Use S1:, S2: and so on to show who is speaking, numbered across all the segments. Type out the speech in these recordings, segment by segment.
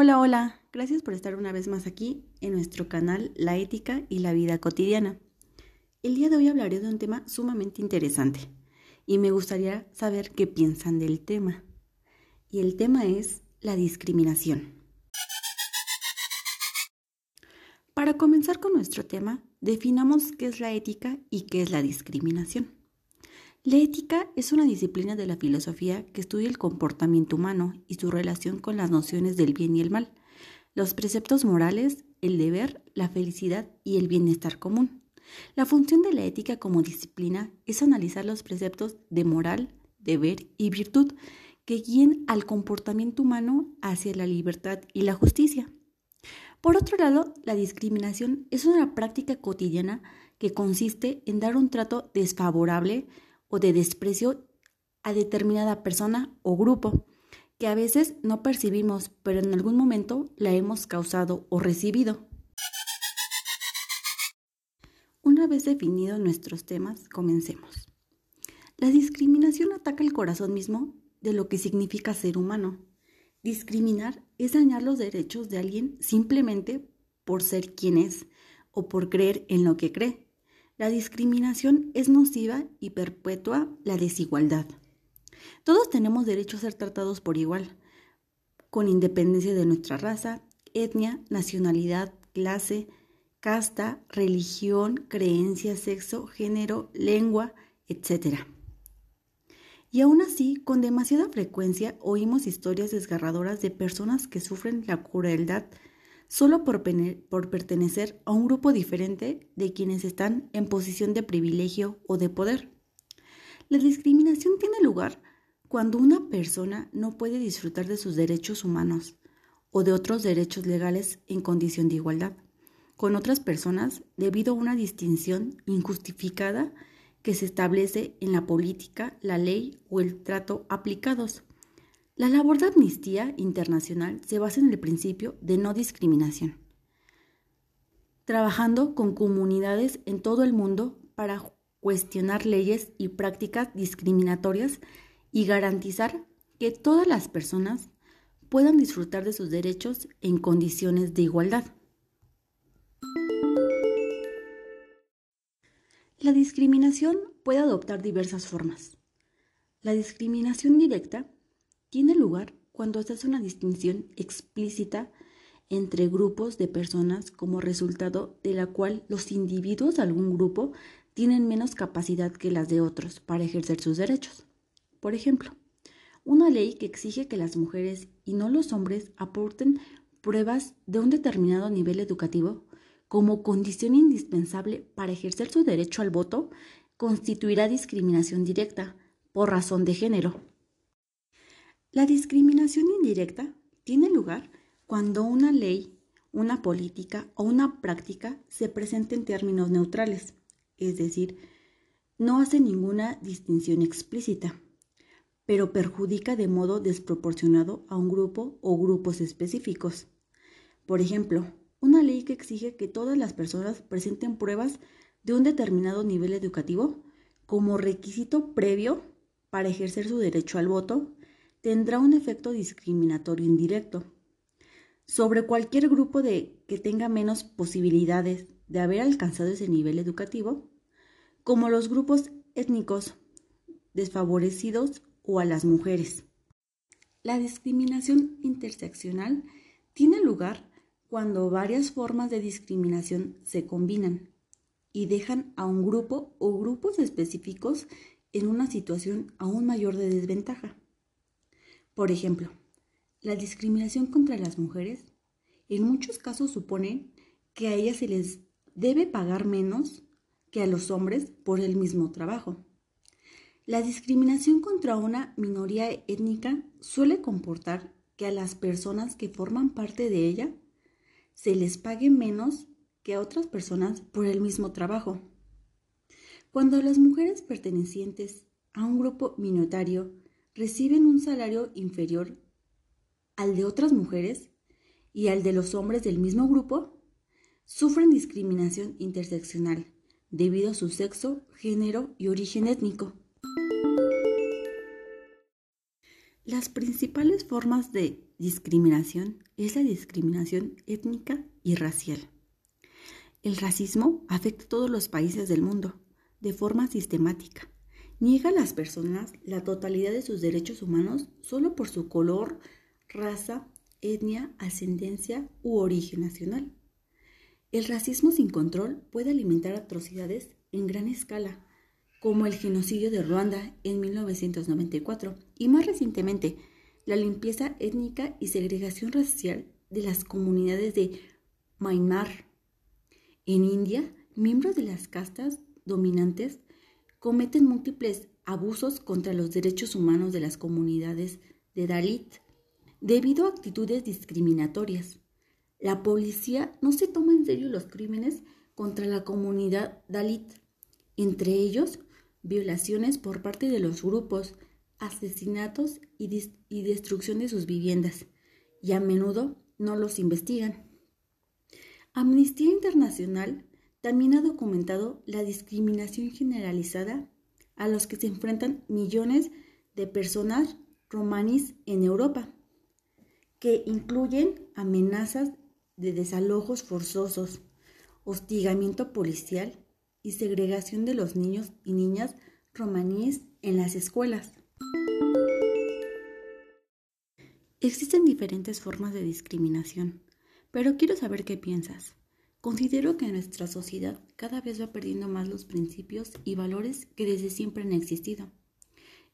S1: Hola, hola, gracias por estar una vez más aquí en nuestro canal La ética y la vida cotidiana. El día de hoy hablaré de un tema sumamente interesante y me gustaría saber qué piensan del tema. Y el tema es la discriminación. Para comenzar con nuestro tema, definamos qué es la ética y qué es la discriminación. La ética es una disciplina de la filosofía que estudia el comportamiento humano y su relación con las nociones del bien y el mal, los preceptos morales, el deber, la felicidad y el bienestar común. La función de la ética como disciplina es analizar los preceptos de moral, deber y virtud que guíen al comportamiento humano hacia la libertad y la justicia. Por otro lado, la discriminación es una práctica cotidiana que consiste en dar un trato desfavorable o de desprecio a determinada persona o grupo, que a veces no percibimos, pero en algún momento la hemos causado o recibido. Una vez definidos nuestros temas, comencemos. La discriminación ataca el corazón mismo de lo que significa ser humano. Discriminar es dañar los derechos de alguien simplemente por ser quien es o por creer en lo que cree. La discriminación es nociva y perpetúa la desigualdad. Todos tenemos derecho a ser tratados por igual, con independencia de nuestra raza, etnia, nacionalidad, clase, casta, religión, creencia, sexo, género, lengua, etc. Y aún así, con demasiada frecuencia oímos historias desgarradoras de personas que sufren la crueldad solo por, pertenecer a un grupo diferente de quienes están en posición de privilegio o de poder. La discriminación tiene lugar cuando una persona no puede disfrutar de sus derechos humanos o de otros derechos legales en condición de igualdad con otras personas debido a una distinción injustificada que se establece en la política, la ley o el trato aplicados. La labor de Amnistía Internacional se basa en el principio de no discriminación, trabajando con comunidades en todo el mundo para cuestionar leyes y prácticas discriminatorias y garantizar que todas las personas puedan disfrutar de sus derechos en condiciones de igualdad. La discriminación puede adoptar diversas formas. La discriminación directa tiene lugar cuando se hace una distinción explícita entre grupos de personas como resultado de la cual los individuos de algún grupo tienen menos capacidad que las de otros para ejercer sus derechos. Por ejemplo, una ley que exige que las mujeres y no los hombres aporten pruebas de un determinado nivel educativo como condición indispensable para ejercer su derecho al voto constituirá discriminación directa por razón de género. La discriminación indirecta tiene lugar cuando una ley, una política o una práctica se presenta en términos neutrales, es decir, no hace ninguna distinción explícita, pero perjudica de modo desproporcionado a un grupo o grupos específicos. Por ejemplo, una ley que exige que todas las personas presenten pruebas de un determinado nivel educativo como requisito previo para ejercer su derecho al voto tendrá un efecto discriminatorio indirecto sobre cualquier grupo de que tenga menos posibilidades de haber alcanzado ese nivel educativo, como los grupos étnicos desfavorecidos o a las mujeres. La discriminación interseccional tiene lugar cuando varias formas de discriminación se combinan y dejan a un grupo o grupos específicos en una situación aún mayor de desventaja. Por ejemplo, la discriminación contra las mujeres en muchos casos supone que a ellas se les debe pagar menos que a los hombres por el mismo trabajo. La discriminación contra una minoría étnica suele comportar que a las personas que forman parte de ella se les pague menos que a otras personas por el mismo trabajo. Cuando las mujeres pertenecientes a un grupo minoritario reciben un salario inferior al de otras mujeres y al de los hombres del mismo grupo, sufren discriminación interseccional debido a su sexo, género y origen étnico. Las principales formas de discriminación es la discriminación étnica y racial. El racismo afecta a todos los países del mundo de forma sistemática. Niega a las personas la totalidad de sus derechos humanos solo por su color, raza, etnia, ascendencia u origen nacional. El racismo sin control puede alimentar atrocidades en gran escala como el genocidio de Ruanda en 1994 y más recientemente la limpieza étnica y segregación racial de las comunidades de Myanmar. En India, miembros de las castas dominantes cometen múltiples abusos contra los derechos humanos de las comunidades de Dalit debido a actitudes discriminatorias. La policía no se toma en serio los crímenes contra la comunidad Dalit, entre ellos violaciones por parte de los grupos, asesinatos y, destrucción de sus viviendas, y a menudo no los investigan. Amnistía Internacional también ha documentado la discriminación generalizada a los que se enfrentan millones de personas romanis en Europa, que incluyen amenazas de desalojos forzosos, hostigamiento policial y segregación de los niños y niñas romaníes en las escuelas. Existen diferentes formas de discriminación, pero quiero saber qué piensas. Considero que nuestra sociedad cada vez va perdiendo más los principios y valores que desde siempre han existido.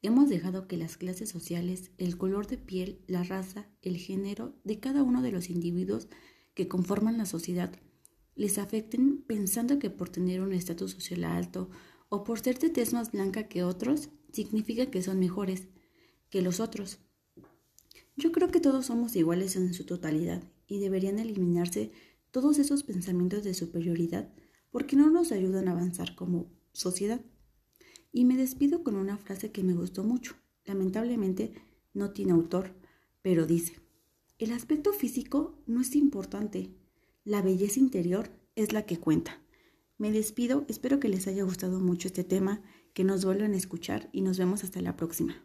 S1: Hemos dejado que las clases sociales, el color de piel, la raza, el género de cada uno de los individuos que conforman la sociedad les afecten pensando que por tener un estatus social alto o por ser de tez más blanca que otros, significa que son mejores que los otros. Yo creo que todos somos iguales en su totalidad y deberían eliminarse todos esos pensamientos de superioridad porque no nos ayudan a avanzar como sociedad. Y me despido con una frase que me gustó mucho. Lamentablemente no tiene autor, pero dice, el aspecto físico no es importante, la belleza interior es la que cuenta. Me despido, espero que les haya gustado mucho este tema, que nos vuelvan a escuchar y nos vemos hasta la próxima.